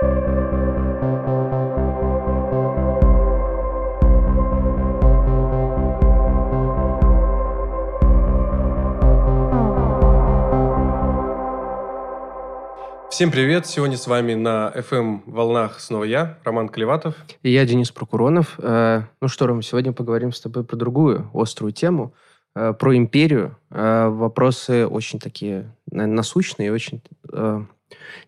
Всем привет! Сегодня с вами на FM волнах снова я, Роман Клеватов. И я, Денис Прокуронов. Э, ну что, Ром, сегодня поговорим с тобой про другую острую тему, э, про империю. Э, вопросы очень такие насущные, очень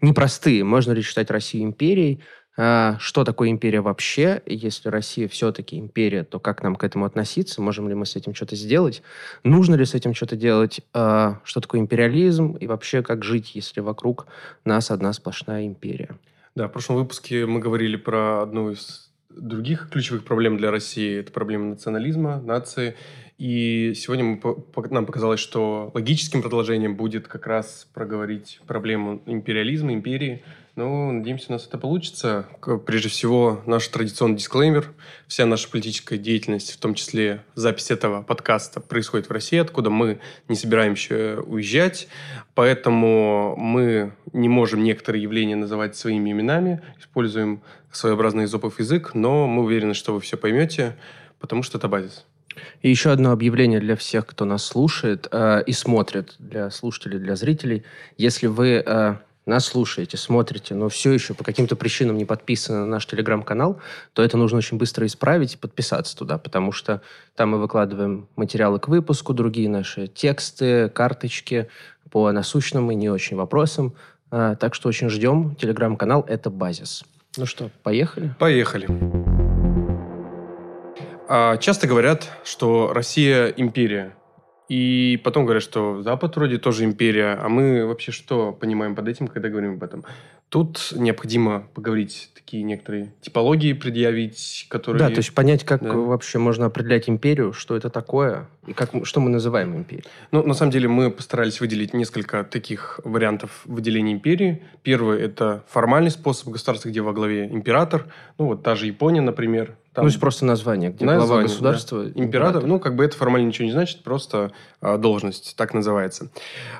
непростые. Можно ли считать Россию империей? А, что такое империя вообще? Если Россия все-таки империя, то как нам к этому относиться? Можем ли мы с этим что-то сделать? Нужно ли с этим что-то делать? А, что такое империализм? И вообще, как жить, если вокруг нас одна сплошная империя? Да, в прошлом выпуске мы говорили про одну из других ключевых проблем для России. Это проблема национализма, нации. И сегодня мы, нам показалось, что логическим продолжением будет как раз проговорить проблему империализма, империи – ну, надеемся, у нас это получится. Прежде всего, наш традиционный дисклеймер. Вся наша политическая деятельность, в том числе запись этого подкаста, происходит в России, откуда мы не собираемся уезжать. Поэтому мы не можем некоторые явления называть своими именами, используем своеобразный изопов язык, но мы уверены, что вы все поймете, потому что это базис. И еще одно объявление для всех, кто нас слушает э, и смотрит, для слушателей, для зрителей. Если вы э, нас слушаете, смотрите, но все еще по каким-то причинам не подписаны на наш телеграм-канал, то это нужно очень быстро исправить и подписаться туда, потому что там мы выкладываем материалы к выпуску, другие наши тексты, карточки по насущным и не очень вопросам. А, так что очень ждем. Телеграм-канал – это базис. Ну что, поехали? Поехали. А, часто говорят, что Россия – империя. И потом говорят, что Запад вроде тоже империя, а мы вообще что понимаем под этим, когда говорим об этом? Тут необходимо поговорить такие некоторые типологии предъявить, которые... Да, то есть понять, как да. вообще можно определять империю, что это такое, и как, что мы называем империей. Ну, на самом деле, мы постарались выделить несколько таких вариантов выделения империи. Первый – это формальный способ государства, где во главе император. Ну, вот та же Япония, например, там, ну, есть просто название, где название, глава государства. Да. Император, император, ну, как бы это формально ничего не значит, просто а, должность, так называется.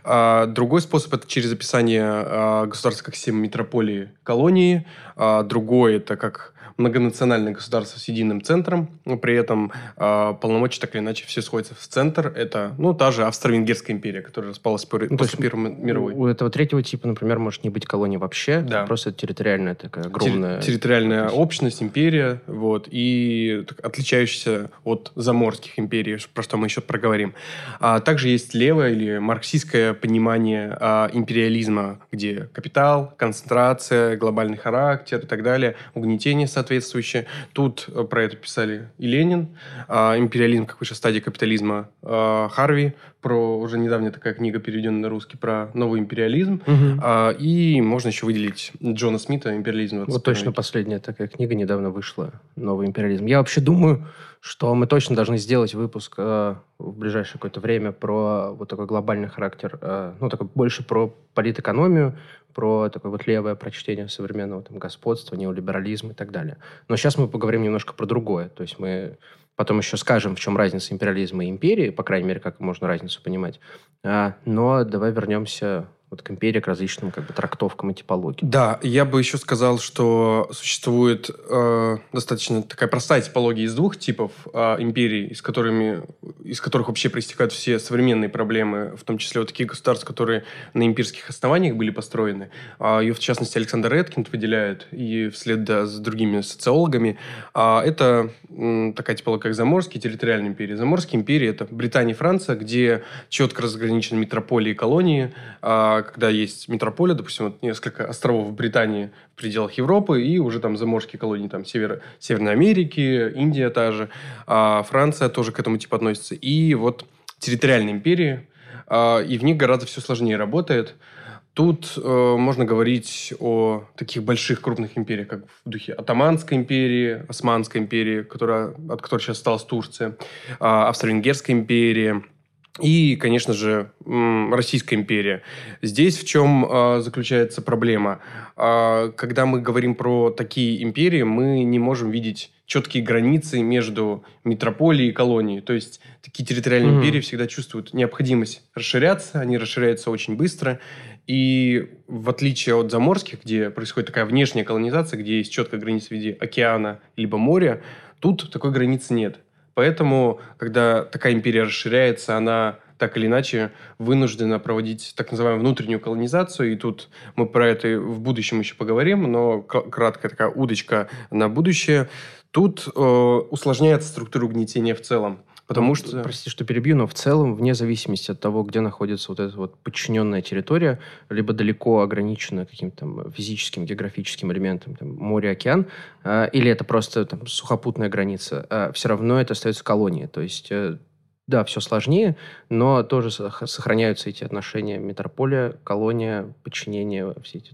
А, другой способ – это через описание а, государства как системы метрополии колонии. А, другой – это как многонациональное государство с единым центром, но при этом э, полномочия так или иначе все сходятся в центр. Это, ну, та же Австро-Венгерская империя, которая распалась ну, после Первой мировой. У этого третьего типа, например, может не быть колонии вообще, да. просто территориальная такая огромная... территориальная общность, империя, вот, и так, отличающаяся от заморских империй, про что мы еще проговорим. А также есть левое или марксистское понимание а, империализма, где капитал, концентрация, глобальный характер и так далее, угнетение, соответственно, соответствующее. Тут э, про это писали и Ленин, а, «Империализм как высшая стадия капитализма» а, Харви, про уже недавняя такая книга, переведенная на русский, про новый империализм. Угу. И можно еще выделить Джона Смита «Империализм». Вот точно последняя такая книга недавно вышла, «Новый империализм». Я вообще думаю, что мы точно должны сделать выпуск э, в ближайшее какое-то время про вот такой глобальный характер, э, ну, такой больше про политэкономию, про такое вот левое прочтение современного там, господства, неолиберализма и так далее. Но сейчас мы поговорим немножко про другое. То есть мы потом еще скажем, в чем разница империализма и империи, по крайней мере, как можно разницу понимать. А, но давай вернемся вот к империи, к различным как бы, трактовкам и типологиям. Да, я бы еще сказал, что существует э, достаточно такая простая типология из двух типов э, империй, из, которыми, из которых вообще проистекают все современные проблемы, в том числе вот такие государства, которые на имперских основаниях были построены. А ее, в частности, Александр Эткинд выделяет, и вслед да, с другими социологами. А это м, такая типология, как Заморские территориальные империи. Заморские империи – это Британия и Франция, где четко разграничены метрополии и колонии, когда есть метрополия, допустим, вот несколько островов в Британии в пределах Европы и уже там заморские колонии там Север, Северной Америки, Индия та же, а Франция тоже к этому типу относится. И вот территориальные империи, а, и в них гораздо все сложнее работает. Тут э, можно говорить о таких больших крупных империях, как в духе Атаманской империи, Османской империи, которая, от которой сейчас осталась Турция, э, Австро-Венгерской империи, и, конечно же, Российская империя. Здесь в чем э, заключается проблема? Э, когда мы говорим про такие империи, мы не можем видеть четкие границы между метрополией и колонией. То есть такие территориальные mm-hmm. империи всегда чувствуют необходимость расширяться, они расширяются очень быстро. И в отличие от заморских, где происходит такая внешняя колонизация, где есть четкая граница в виде океана либо моря, тут такой границы нет. Поэтому, когда такая империя расширяется, она так или иначе вынуждена проводить так называемую внутреннюю колонизацию. И тут мы про это в будущем еще поговорим, но краткая такая удочка на будущее. Тут э, усложняется структура угнетения в целом. Потому ну, что... Прости, что перебью, но в целом, вне зависимости от того, где находится вот эта вот подчиненная территория, либо далеко ограничена каким-то физическим, географическим элементом, там, море, океан, э, или это просто там, сухопутная граница, э, все равно это остается колонией. То есть, э, да, все сложнее, но тоже сохраняются эти отношения метрополия, колония, подчинение, все эти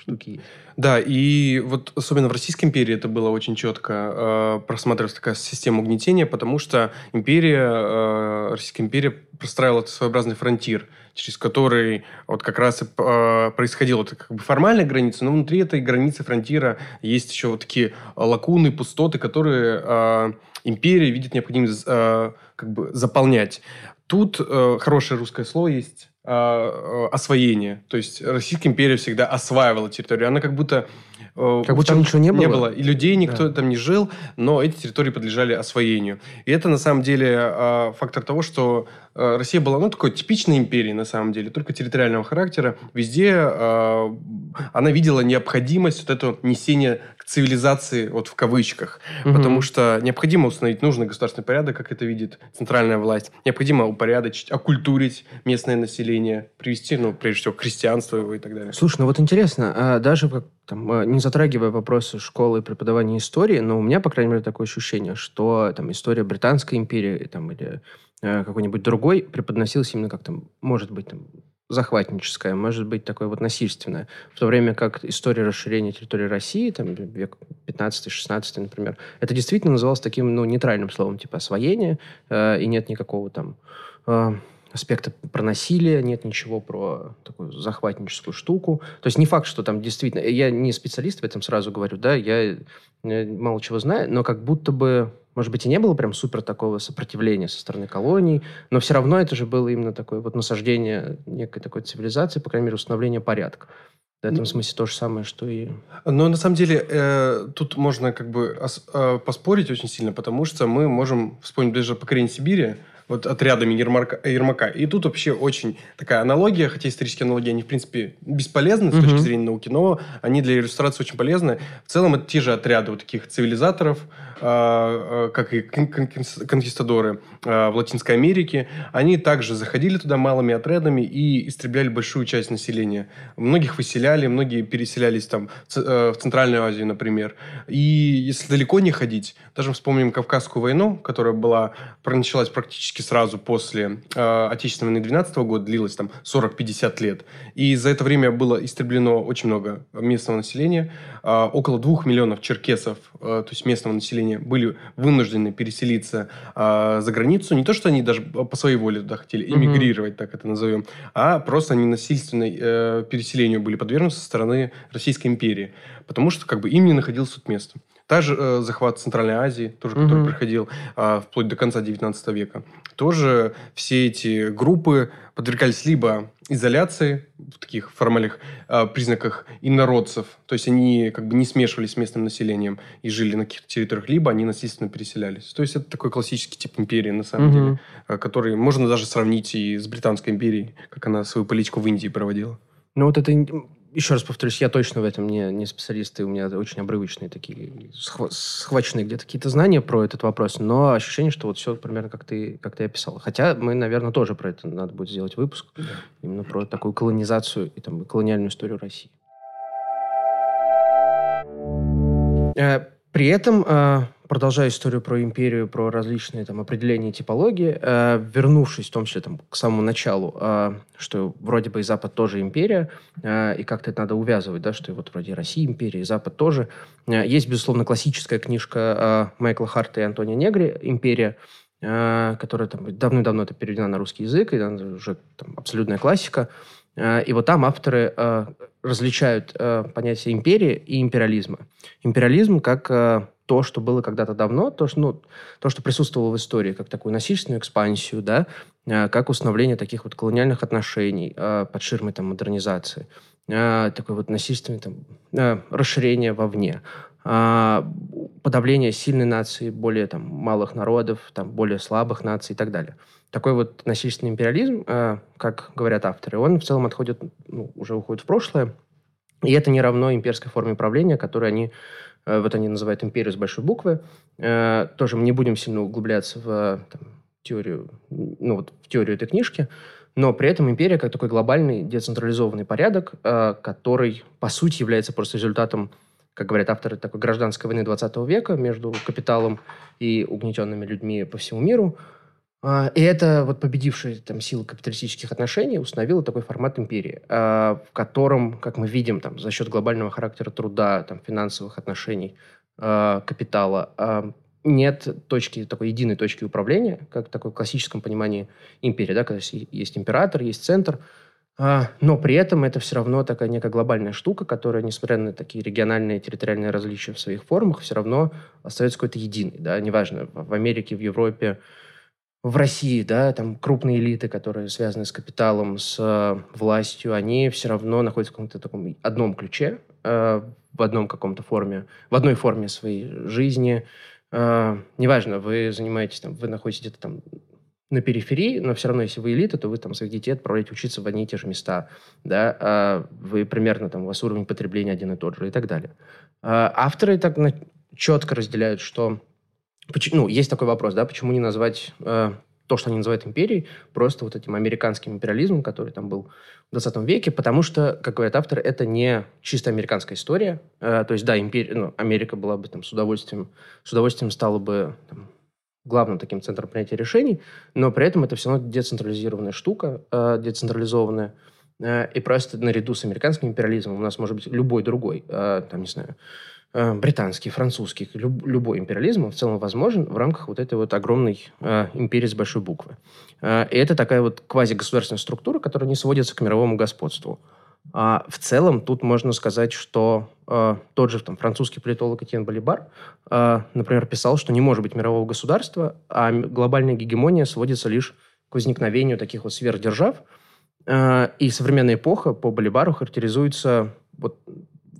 штуки есть. Да, и вот особенно в Российской империи это было очень четко э, просматривалась такая система угнетения, потому что империя, э, Российская империя простраивала своеобразный фронтир, через который вот как раз и э, происходила вот, как бы формальная граница, но внутри этой границы фронтира есть еще вот такие лакуны, пустоты, которые э, империя видит необходимость э, как бы заполнять. Тут э, хорошее русское слово есть освоение. То есть Российская империя всегда осваивала территорию. Она как будто... Э, как будто там ничего не было. Не было. И людей никто да. там не жил, но эти территории подлежали освоению. И это на самом деле э, фактор того, что э, Россия была, ну, такой типичной империей, на самом деле, только территориального характера. Везде э, она видела необходимость вот этого несения цивилизации, вот в кавычках. Угу. Потому что необходимо установить нужный государственный порядок, как это видит центральная власть. Необходимо упорядочить, окультурить местное население, привести, ну, прежде всего, к христианству его и так далее. Слушай, ну вот интересно, а даже как, там, а, не затрагивая вопросы школы и преподавания истории, но у меня, по крайней мере, такое ощущение, что там история Британской империи там, или э, какой-нибудь другой преподносилась именно как там, может быть, там, захватническая, может быть такое вот насильственное. В то время как история расширения территории России, там, век 15-16, например, это действительно называлось таким, ну, нейтральным словом, типа освоение, э, и нет никакого там э, аспекта про насилие, нет ничего про такую захватническую штуку. То есть не факт, что там действительно... Я не специалист в этом сразу говорю, да, я, я мало чего знаю, но как будто бы может быть, и не было прям супер такого сопротивления со стороны колоний, но все равно это же было именно такое вот насаждение некой такой цивилизации, по крайней мере, установление порядка. В этом смысле то же самое, что и... Но на самом деле э, тут можно как бы э, поспорить очень сильно, потому что мы можем вспомнить даже покорение Сибири, вот отрядами Ермака, Ермака. И тут вообще очень такая аналогия, хотя исторические аналогии, они, в принципе, бесполезны с mm-hmm. точки зрения науки, но они для иллюстрации очень полезны. В целом, это те же отряды вот таких цивилизаторов, а, а, как и конкистадоры а, в Латинской Америке, они также заходили туда малыми отрядами и истребляли большую часть населения. Многих выселяли, многие переселялись там э, в Центральную Азию, например. И если далеко не ходить, даже вспомним Кавказскую войну, которая была, началась практически сразу после Отечественной войны 12 года, длилась там 40-50 лет. И за это время было истреблено очень много местного населения. Около двух миллионов черкесов, то есть местного населения, населения были вынуждены переселиться э, за границу. Не то, что они даже по своей воле туда хотели эмигрировать, mm-hmm. так это назовем, а просто они насильственной э, переселению были подвергнуты со стороны Российской империи. Потому что как бы им не находилось тут места. Также э, захват Центральной Азии, тоже, mm-hmm. который проходил э, вплоть до конца XIX века. Тоже все эти группы подвергались либо изоляции в таких формальных э, признаках инородцев, то есть они как бы не смешивались с местным населением и жили на каких-то территориях, либо они насильственно переселялись. То есть это такой классический тип империи, на самом mm-hmm. деле, э, который можно даже сравнить и с Британской империей, как она свою политику в Индии проводила. Ну вот это еще раз повторюсь, я точно в этом не, не специалист, и у меня очень обрывочные такие, схваченные где-то какие-то знания про этот вопрос, но ощущение, что вот все примерно как ты, как ты описал. Хотя мы, наверное, тоже про это надо будет сделать выпуск, да. именно про такую колонизацию и там колониальную историю России. Э, при этом э, продолжая историю про империю, про различные там определения типологии, э, вернувшись в том числе там, к самому началу, э, что вроде бы и Запад тоже империя, э, и как-то это надо увязывать, да, что и вот вроде Россия империя, и Запад тоже. Э, есть, безусловно, классическая книжка э, Майкла Харта и Антония Негри «Империя», э, которая там давно-давно это переведена на русский язык, и она уже там, абсолютная классика. Э, и вот там авторы э, различают э, понятие империи и империализма. Империализм как то, что было когда-то давно, то, что, ну, то, что присутствовало в истории, как такую насильственную экспансию, да, э, как установление таких вот колониальных отношений э, под ширмой там, модернизации, э, такое вот насильственное там, расширение вовне, подавление сильной нации, более там, малых народов, там, более слабых наций и так далее. Такой вот насильственный империализм, как говорят авторы, он в целом отходит, ну, уже уходит в прошлое, и это не равно имперской форме правления, которую они, вот они называют империю с большой буквы. Э, тоже мы не будем сильно углубляться в там, теорию, ну вот в теорию этой книжки, но при этом империя как такой глобальный децентрализованный порядок, э, который по сути является просто результатом, как говорят авторы, такой гражданской войны 20 века между капиталом и угнетенными людьми по всему миру – и это вот победившая там сила капиталистических отношений установила такой формат империи, а, в котором, как мы видим, там, за счет глобального характера труда, там, финансовых отношений, а, капитала, нет точки, такой единой точки управления, как в такой классическом понимании империи, да, когда есть император, есть центр, но при этом это все равно такая некая глобальная штука, которая, несмотря на такие региональные, территориальные различия в своих формах, все равно остается какой-то единой. Да? Неважно, в Америке, в Европе, в России, да, там крупные элиты, которые связаны с капиталом, с э, властью, они все равно находятся в каком-то таком одном ключе, э, в одном каком-то форме, в одной форме своей жизни. Э, неважно, вы занимаетесь там, вы находитесь где-то там на периферии, но все равно, если вы элита, то вы там своих детей отправляете учиться в одни и те же места, да, а вы примерно там, у вас уровень потребления один и тот же и так далее. А авторы так четко разделяют, что Почему, ну, есть такой вопрос, да, почему не назвать э, то, что они называют империей, просто вот этим американским империализмом, который там был в 20 веке, потому что, как говорят авторы, это не чисто американская история. Э, то есть, да, империя, ну, Америка была бы там с удовольствием, с удовольствием стала бы там, главным таким центром принятия решений, но при этом это все равно децентрализированная штука, э, децентрализованная, э, и просто наряду с американским империализмом у нас может быть любой другой, э, там, не знаю, британский, французский, люб, любой империализм в целом возможен в рамках вот этой вот огромной э, империи с большой буквы. Э, и это такая вот квазигосударственная структура, которая не сводится к мировому господству. А в целом тут можно сказать, что э, тот же там, французский политолог Этьен Балибар, э, например, писал, что не может быть мирового государства, а глобальная гегемония сводится лишь к возникновению таких вот сверхдержав. Э, и современная эпоха по Балибару характеризуется вот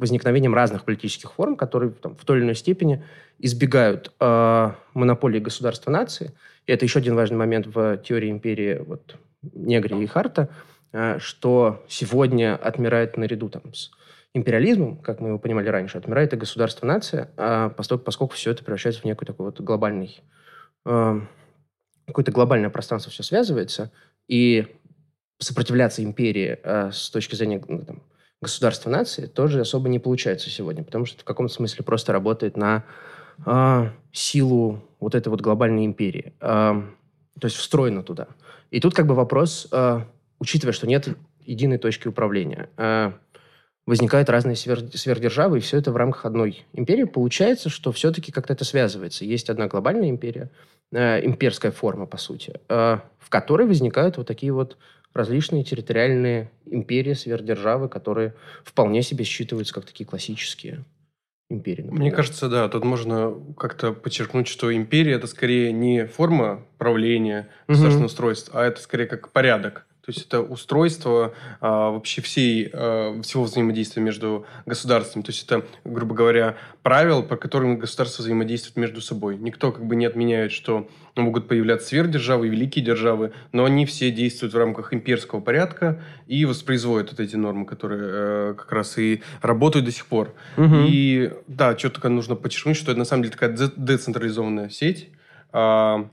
возникновением разных политических форм, которые там, в той или иной степени избегают э, монополии государства нации. И это еще один важный момент в теории империи вот, Негри и Харта, э, что сегодня отмирает наряду там, с империализмом, как мы его понимали раньше, отмирает и государство-нация, а поскольку, поскольку все это превращается в некий такой вот глобальный, э, какое-то глобальное пространство все связывается, и сопротивляться империи э, с точки зрения ну, там, государства нации тоже особо не получается сегодня, потому что в каком-то смысле просто работает на э, силу вот этой вот глобальной империи. Э, то есть встроено туда. И тут как бы вопрос, э, учитывая, что нет единой точки управления, э, возникают разные свер- сверхдержавы, и все это в рамках одной империи. Получается, что все-таки как-то это связывается. Есть одна глобальная империя, э, имперская форма, по сути, э, в которой возникают вот такие вот различные территориальные империи, сверхдержавы, которые вполне себе считываются как такие классические империи. Например. Мне кажется, да, тут можно как-то подчеркнуть, что империя это скорее не форма правления государственного угу. устройства, а это скорее как порядок. То есть это устройство а, вообще всей, а, всего взаимодействия между государствами. То есть это, грубо говоря, правила, по которым государства взаимодействуют между собой. Никто как бы не отменяет, что могут появляться сверхдержавы великие державы, но они все действуют в рамках имперского порядка и воспроизводят вот эти нормы, которые э, как раз и работают до сих пор. Угу. И да, что только нужно подчеркнуть, что это на самом деле такая децентрализованная сеть, а,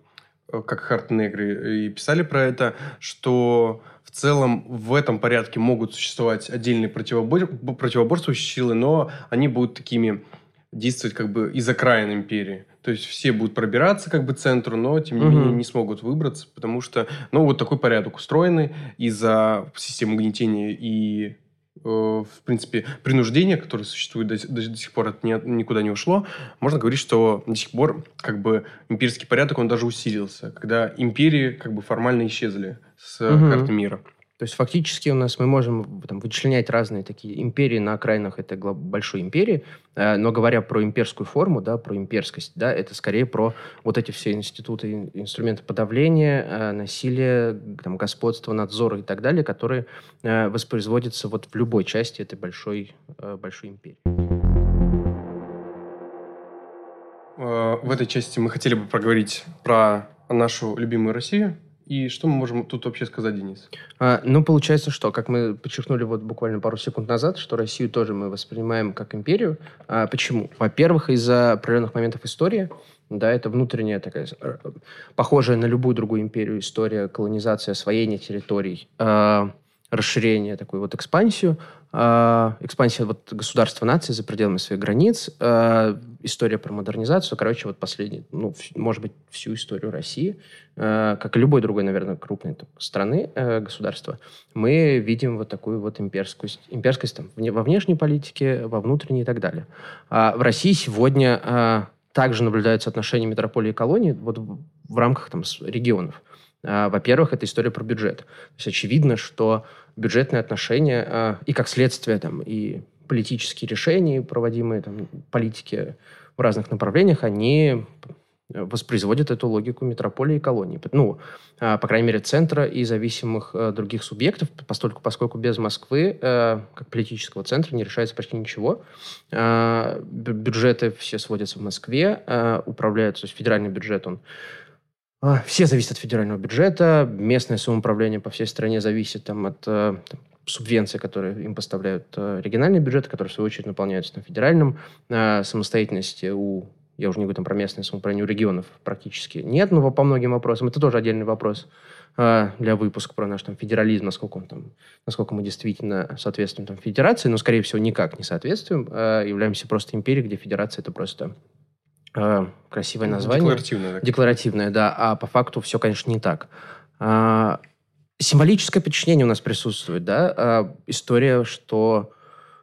как Харт Негри и писали про это, что в целом в этом порядке могут существовать отдельные противобор... противоборствующие силы, но они будут такими действовать как бы из окраин империи. То есть все будут пробираться как бы к центру, но тем не угу. менее не смогут выбраться, потому что, ну, вот такой порядок устроенный из-за системы угнетения и Э, в принципе, принуждение, которое существует до, до, до сих пор, это не, никуда не ушло, можно говорить, что до сих пор как бы имперский порядок, он даже усилился, когда империи как бы формально исчезли с угу. карты мира. То есть фактически у нас мы можем там, вычленять разные такие империи на окраинах этой большой империи, э, но говоря про имперскую форму, да, про имперскость, да, это скорее про вот эти все институты, инструменты подавления, э, насилия, там, господства, надзора и так далее, которые э, воспроизводятся вот в любой части этой большой, большой империи. В этой части мы хотели бы проговорить про нашу любимую Россию, и что мы можем тут вообще сказать, Денис? А, ну, получается, что, как мы подчеркнули вот буквально пару секунд назад, что Россию тоже мы воспринимаем как империю. А, почему? Во-первых, из-за определенных моментов истории. Да, это внутренняя такая, э, похожая на любую другую империю история колонизации, освоения территорий. А, расширение, такую вот экспансию, э, экспансия вот государства нации за пределами своих границ, э, история про модернизацию, короче, вот последний, ну, может быть, всю историю России, э, как и любой другой, наверное, крупной страны, государства, мы видим вот такую вот имперскость, имперскость там, во внешней политике, во внутренней и так далее. А в России сегодня также наблюдаются отношения метрополии и колонии вот в рамках там, регионов. А, во-первых, это история про бюджет. То есть очевидно, что бюджетные отношения а, и как следствие там, и политические решения, проводимые там, политики в разных направлениях, они воспроизводят эту логику метрополии и колонии. Ну, а, по крайней мере, центра и зависимых других субъектов, поскольку, поскольку без Москвы, как политического центра, не решается почти ничего. Бюджеты все сводятся в Москве, управляются, то есть федеральный бюджет, он все зависят от федерального бюджета, местное самоуправление по всей стране зависит там, от э, там, субвенций, которые им поставляют э, региональные бюджеты, которые, в свою очередь, наполняются на федеральном. А, самостоятельности у, я уже не говорю там, про местное самоуправление, у регионов практически нет, но по многим вопросам. Это тоже отдельный вопрос а, для выпуска про наш там, федерализм, насколько, он, там, насколько мы действительно соответствуем там, федерации, но, скорее всего, никак не соответствуем, являемся просто империей, где федерация – это просто Э, красивое название. Декларативное. Так. Декларативное, да. А по факту все, конечно, не так. А, символическое подчинение у нас присутствует, да. А, история, что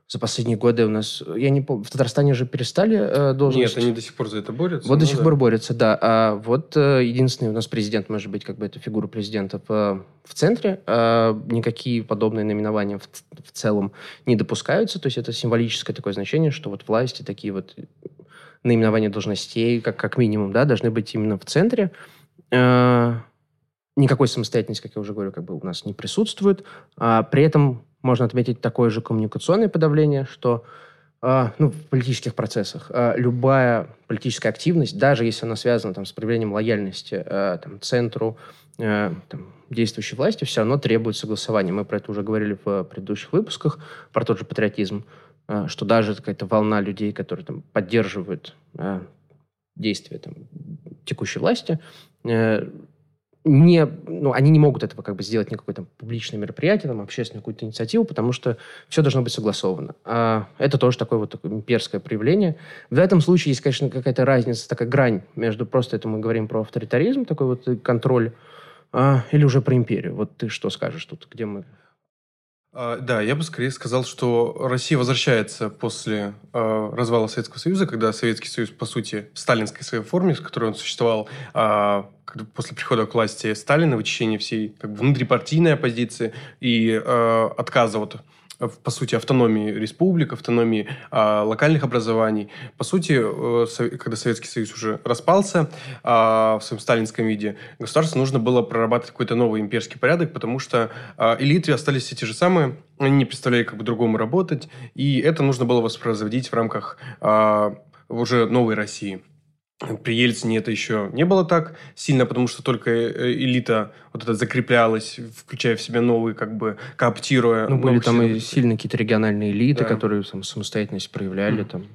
за последние годы у нас, я не помню, в Татарстане же перестали э, должность. Нет, они до сих пор за это борются. Вот до сих да. пор борются, да. А вот э, единственный у нас президент, может быть, как бы это фигура президента в, в центре. А, никакие подобные наименования в, в целом не допускаются. То есть это символическое такое значение, что вот власти такие вот наименования должностей, как, как минимум, да, должны быть именно в центре. Э, никакой самостоятельности, как я уже говорю, как бы у нас не присутствует. А при этом можно отметить такое же коммуникационное подавление, что э, ну, в политических процессах э, любая политическая активность, даже если она связана там, с проявлением лояльности там, центру, там, действующей власти, все равно требует согласования. Мы про это уже говорили в предыдущих выпусках, про тот же патриотизм. А, что даже какая-то волна людей, которые там поддерживают а, действия там, текущей власти, э, не, ну, они не могут этого как бы сделать никакое там публичное мероприятие, там, общественную какую-то инициативу, потому что все должно быть согласовано. А это тоже такое вот такое имперское проявление. В этом случае есть, конечно, какая-то разница, такая грань между просто это мы говорим про авторитаризм, такой вот контроль, а, или уже про империю. Вот ты что скажешь тут, где мы да, я бы скорее сказал, что Россия возвращается после э, развала Советского Союза, когда Советский Союз, по сути, в сталинской своей форме, с которой он существовал э, после прихода к власти Сталина, вычищения всей как бы, внутрипартийной оппозиции и э, отказа от по сути, автономии республик, автономии а, локальных образований. По сути, э, когда Советский Союз уже распался а, в своем сталинском виде, государству нужно было прорабатывать какой-то новый имперский порядок, потому что а, элиты остались все те же самые, они не представляли, как по-другому работать, и это нужно было воспроизводить в рамках а, уже новой России. При Ельцине это еще не было так сильно, потому что только э, элита вот это закреплялась, включая в себя новые, как бы, кооптируя. Ну, были там и сильные какие-то региональные элиты, да. которые там самостоятельность проявляли, mm. там,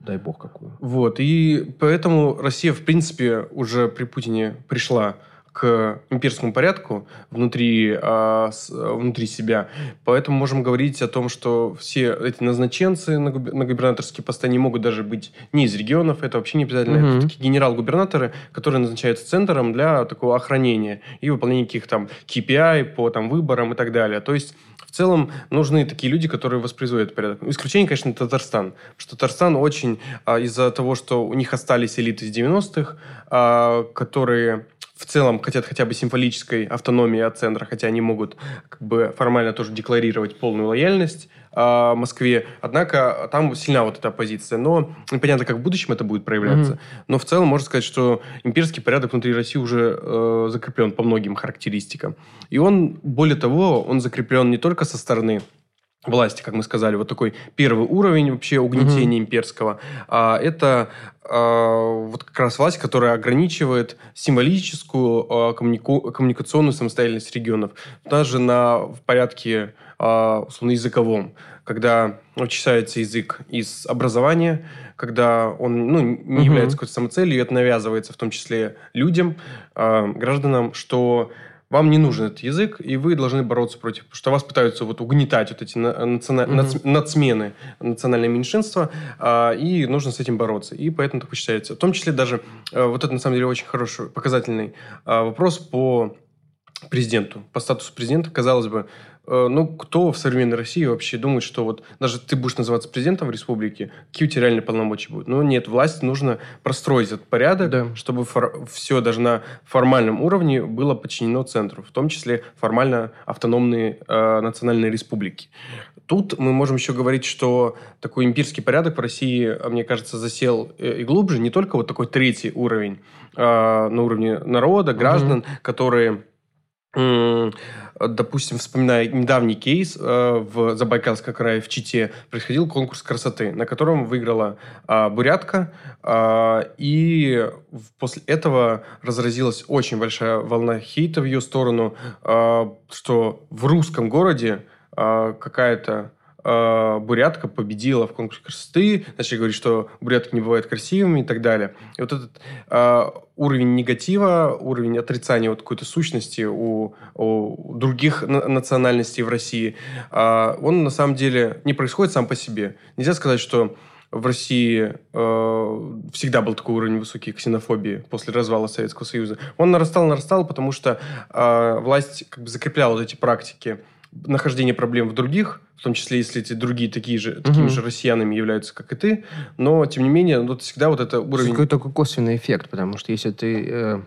дай бог какую. Вот, и поэтому Россия, в принципе, уже при Путине пришла к имперскому порядку внутри, а, с, внутри себя. Поэтому можем говорить о том, что все эти назначенцы на, губ, на губернаторские посты не могут даже быть не из регионов, это вообще не обязательно. Mm-hmm. Это такие генерал-губернаторы, которые назначаются центром для такого охранения и выполнения каких-то там KPI по там, выборам и так далее. То есть в целом нужны такие люди, которые воспроизводят порядок. Исключение, конечно, Татарстан. Потому что Татарстан очень а, из-за того, что у них остались элиты из 90-х, а, которые в целом хотят хотя бы символической автономии от центра, хотя они могут как бы формально тоже декларировать полную лояльность э, Москве. Однако там сильна вот эта оппозиция. Но непонятно, как в будущем это будет проявляться. Mm-hmm. Но в целом можно сказать, что имперский порядок внутри России уже э, закреплен по многим характеристикам. И он, более того, он закреплен не только со стороны власти, как мы сказали, вот такой первый уровень вообще угнетения mm-hmm. имперского, а, это а, вот как раз власть, которая ограничивает символическую а, коммунику- коммуникационную самостоятельность регионов, даже на в порядке а, условно языковом, когда очищается язык из образования, когда он ну, не mm-hmm. является какой-то самоцелью, и это навязывается в том числе людям, а, гражданам, что вам не нужен этот язык, и вы должны бороться против, потому что вас пытаются вот угнетать вот эти национа... mm-hmm. нацмены национальное меньшинство, а, и нужно с этим бороться. И поэтому так считается. В том числе даже, а, вот это на самом деле очень хороший, показательный а, вопрос по президенту, по статусу президента, казалось бы, Э, ну, кто в современной России вообще думает, что вот даже ты будешь называться президентом в республике, какие у тебя реальные полномочия будут? Ну, нет, власть нужно простроить этот порядок, да. чтобы фор- все даже на формальном уровне было подчинено центру, в том числе формально автономные э, национальные республики. Тут мы можем еще говорить, что такой имперский порядок в России, мне кажется, засел э, и глубже, не только вот такой третий уровень э, на уровне народа, граждан, угу. которые допустим, вспоминая недавний кейс э, в Забайкальском крае, в Чите, происходил конкурс красоты, на котором выиграла э, бурятка, э, и после этого разразилась очень большая волна хейта в ее сторону, э, что в русском городе какая-то э, бурятка победила в конкурсе красоты, начали говорить, что бурятки не бывают красивыми и так далее. И вот этот э, уровень негатива, уровень отрицания вот какой-то сущности у, у других национальностей в России, э, он на самом деле не происходит сам по себе. Нельзя сказать, что в России э, всегда был такой уровень высокой ксенофобии после развала Советского Союза. Он нарастал, нарастал, потому что э, власть как бы закрепляла вот эти практики нахождения проблем в других, в том числе, если эти другие такие же, такими угу. же россиянами являются, как и ты, но, тем не менее, вот всегда вот это уровень... Какой такой косвенный эффект, потому что если ты э,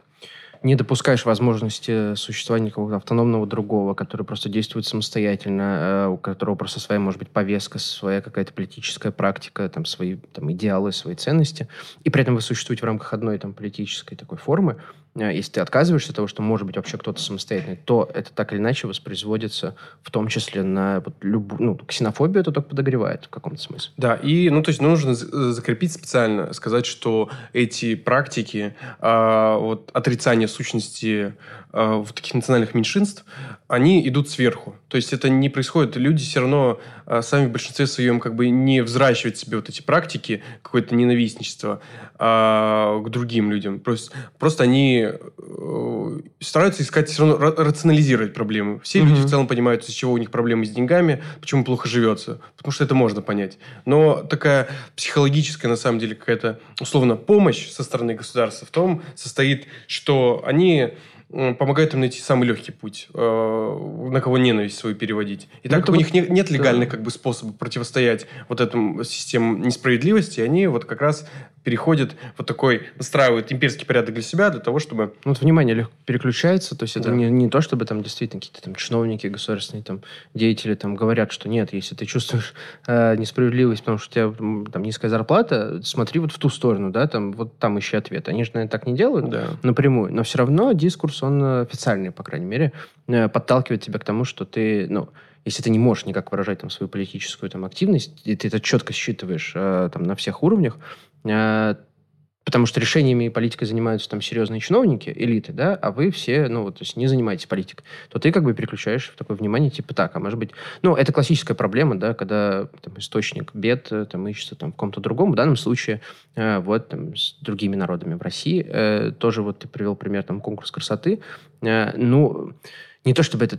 не допускаешь возможности существования какого-то автономного другого, который просто действует самостоятельно, э, у которого просто своя, может быть, повестка, своя какая-то политическая практика, там, свои там, идеалы, свои ценности, и при этом вы существуете в рамках одной там, политической такой формы, если ты отказываешься от того, что может быть вообще кто-то самостоятельный, то это так или иначе воспроизводится в том числе на вот, любую... Ну, ксенофобию это только подогревает в каком-то смысле. Да, и, ну, то есть нужно закрепить специально, сказать, что эти практики, э, вот, отрицания сущности э, вот таких национальных меньшинств, они идут сверху. То есть это не происходит. Люди все равно э, сами в большинстве своем как бы не взращивают себе вот эти практики, какое-то ненавистничество э, к другим людям. Просто, просто они э, стараются искать все равно рационализировать проблемы. Все mm-hmm. люди в целом понимают, из чего у них проблемы с деньгами, почему плохо живется. Потому что это можно понять. Но такая психологическая, на самом деле, какая-то условно помощь со стороны государства в том состоит, что они помогают им найти самый легкий путь, э, на кого ненависть свою переводить. И ну, так как у них не, нет легальных да. как бы способов противостоять вот этому системе несправедливости, они вот как раз переходит вот такой, настраивает имперский порядок для себя, для того, чтобы... Ну, вот внимание легко переключается, то есть это да. не, не то, чтобы там действительно какие-то там чиновники, государственные там деятели там говорят, что нет, если ты чувствуешь э, несправедливость, потому что у тебя там низкая зарплата, смотри вот в ту сторону, да, там вот там ищи ответ. Они же, наверное, так не делают да. напрямую, но все равно дискурс, он официальный, по крайней мере, э, подталкивает тебя к тому, что ты, ну, если ты не можешь никак выражать там свою политическую там активность, и ты это четко считываешь э, там на всех уровнях, э, потому что решениями и политикой занимаются там серьезные чиновники, элиты, да, а вы все, ну, вот, то есть не занимаетесь политикой, то ты как бы переключаешь в такое внимание, типа, так, а может быть... Ну, это классическая проблема, да, когда там, источник бед э, там ищется там в ком-то другом. В данном случае э, вот там с другими народами в России. Э, тоже вот ты привел пример там конкурс красоты. Э, ну, не то чтобы это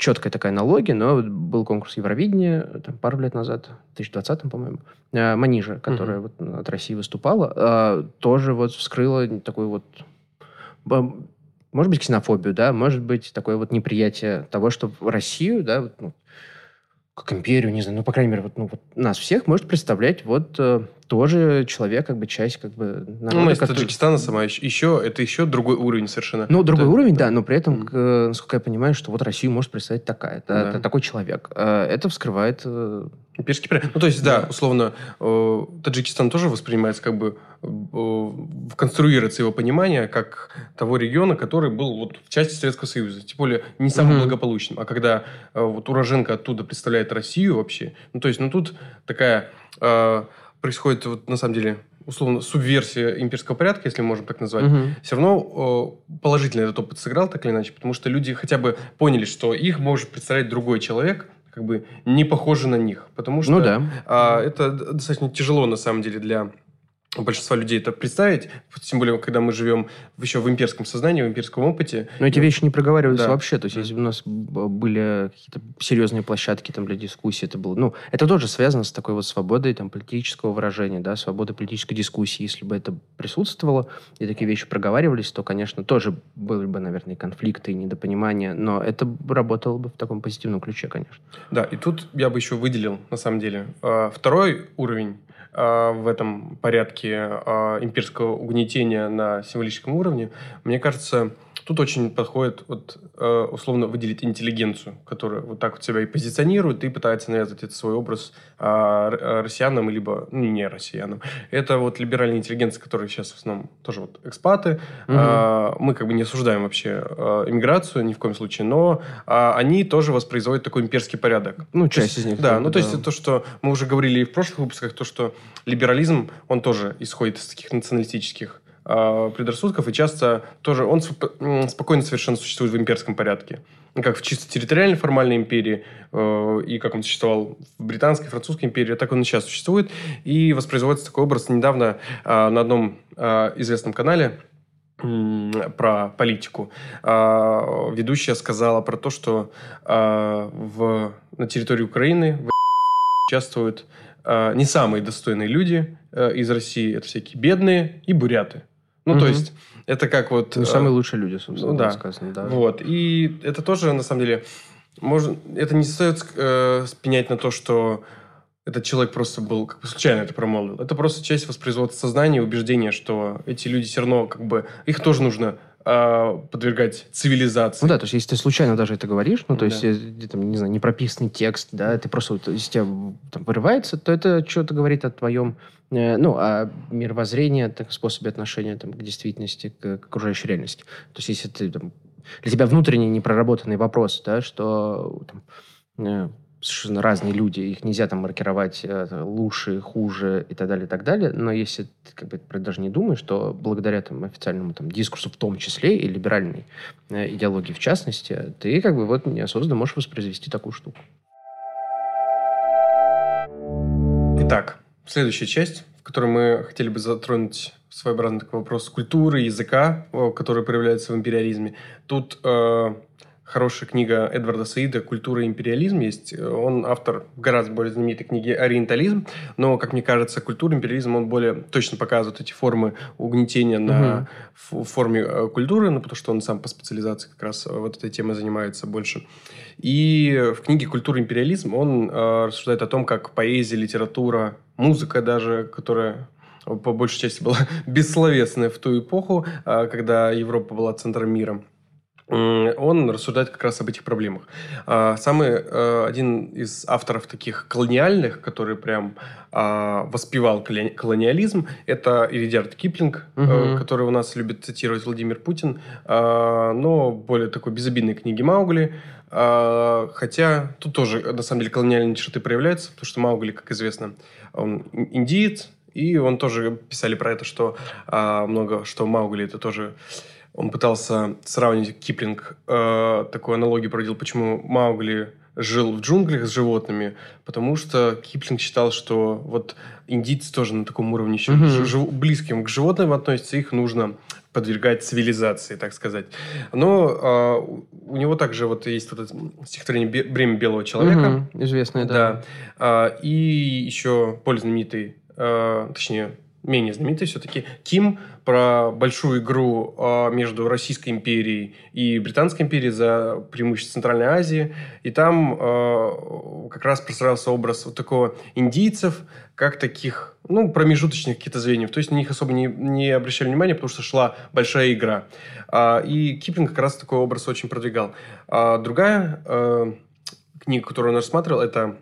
четкая такая аналогия, но был конкурс Евровидения там, пару лет назад, в 2020, по-моему, э, Манижа, которая mm-hmm. вот от России выступала, э, тоже вот вскрыла такой вот может быть, ксенофобию, да, может быть, такое вот неприятие того, что в Россию, да, ну, как империю, не знаю, ну, по крайней мере, вот, ну, вот нас всех может представлять вот э, тоже человек, как бы часть, как бы народа. Ну, который... Таджикистана сама еще, еще, это еще другой уровень совершенно. Ну, другой это, уровень, да, да, но при этом, mm. насколько я понимаю, что вот Россию может представить такая, да. это, такой человек. Э, это вскрывает... Имперский период. Ну, то есть, да, да условно, э, Таджикистан тоже воспринимается как бы э, конструируется его понимание как того региона, который был вот в части Советского Союза, тем более не самым mm-hmm. благополучным. А когда э, вот уроженка оттуда представляет Россию вообще, ну, то есть, ну, тут такая э, происходит, вот, на самом деле, условно, субверсия имперского порядка, если можем так назвать, угу. все равно э, положительно этот опыт сыграл, так или иначе, потому что люди хотя бы поняли, что их может представлять другой человек, как бы не похожий на них. Потому что ну, да. э, это достаточно тяжело, на самом деле, для большинства людей это представить, тем более, когда мы живем еще в имперском сознании, в имперском опыте. Но эти вещи не проговариваются да. вообще. То есть, если бы у нас были какие-то серьезные площадки там, для дискуссии, это было... Ну, это тоже связано с такой вот свободой там, политического выражения, да, свободой политической дискуссии. Если бы это присутствовало, и такие вещи проговаривались, то, конечно, тоже были бы, наверное, конфликты и недопонимания, но это работало бы в таком позитивном ключе, конечно. Да, и тут я бы еще выделил, на самом деле, а, второй уровень в этом порядке а, имперского угнетения на символическом уровне, мне кажется, Тут очень подходит вот, э, условно выделить интеллигенцию, которая вот так вот себя и позиционирует, и пытается навязывать этот свой образ а, россиянам, либо ну, не россиянам. Это вот либеральная интеллигенция, которая сейчас в основном тоже вот экспаты. Угу. Мы как бы не осуждаем вообще а, иммиграцию ни в коем случае, но а, они тоже воспроизводят такой имперский порядок. Ну, часть из них. Да, ну то есть то, что мы уже говорили и в прошлых выпусках, то, что либерализм, он тоже исходит из таких националистических э, предрассудков, и часто тоже он спокойно совершенно существует в имперском порядке. Как в чисто территориальной формальной империи, э, и как он существовал в британской, французской империи, так он и сейчас существует. И воспроизводится такой образ недавно э, на одном э, известном канале, про политику. Ведущая сказала про то, что в, на территории Украины участвуют не самые достойные люди из России. Это всякие бедные и буряты. Ну, угу. то есть, это как вот... Ну, самые лучшие люди, собственно, ну, да. сказано. Да. Вот. И это тоже, на самом деле, можно, это не стоит э, спенять на то, что этот человек просто был как бы случайно это промолвил. Это просто часть воспроизводства сознания, убеждения, что эти люди все равно как бы... Их тоже нужно э, подвергать цивилизации. Ну да, то есть если ты случайно даже это говоришь, ну то есть, да. там, не знаю, непрописанный текст, да, ты просто, вот, если тебя там вырывается, то это что-то говорит о твоем Э, ну, а мировоззрение, так, способе отношения там, к действительности, к, к окружающей реальности. То есть, если ты, там, для тебя внутренний непроработанный вопрос, да, что там, э, совершенно разные люди, их нельзя там маркировать э, лучше, хуже и так далее, и так далее, но если ты как бы даже не думаешь, что благодаря там официальному там дискурсу в том числе и либеральной э, идеологии в частности, ты как бы вот неосознанно можешь воспроизвести такую штуку. Итак, Следующая часть, в которой мы хотели бы затронуть своеобразный такой вопрос культуры, языка, который проявляется в империализме. Тут э, хорошая книга Эдварда Саида «Культура и империализм» есть. Он автор гораздо более знаменитой книги «Ориентализм», но, как мне кажется, культура и империализм, он более точно показывает эти формы угнетения на угу. форме э, культуры, ну, потому что он сам по специализации как раз вот этой темой занимается больше. И в книге «Культура и империализм» он э, рассуждает о том, как поэзия, литература, музыка даже, которая по большей части была бессловесная в ту эпоху, э, когда Европа была центром мира – он рассуждает как раз об этих проблемах. А, самый э, один из авторов таких колониальных, который прям а, воспевал колониализм, это Иридиард Киплинг, угу. который у нас любит цитировать Владимир Путин, а, но более такой безобидной книги Маугли. Хотя тут тоже, на самом деле, колониальные черты проявляются, потому что Маугли, как известно, он индиец, и он тоже писали про это, что много, что Маугли это тоже он пытался сравнить Киплинг, э, такую аналогию проводил, почему Маугли жил в джунглях с животными, потому что Киплинг считал, что вот индийцы тоже на таком уровне еще mm-hmm. жив, близким к животным относятся, их нужно подвергать цивилизации, так сказать. Но э, у него также вот есть вот это стихотворение «Бремя белого человека». Mm-hmm. Известное, да. да. Э, и еще более знаменитый, э, точнее, менее знаменитый все-таки. Ким про большую игру э, между Российской империей и Британской империей за преимущество Центральной Азии. И там э, как раз простраивался образ вот такого индийцев, как таких, ну, промежуточных каких-то звеньев. То есть на них особо не, не обращали внимания, потому что шла большая игра. А, и Киплинг как раз такой образ очень продвигал. А другая книга, которую он рассматривал, это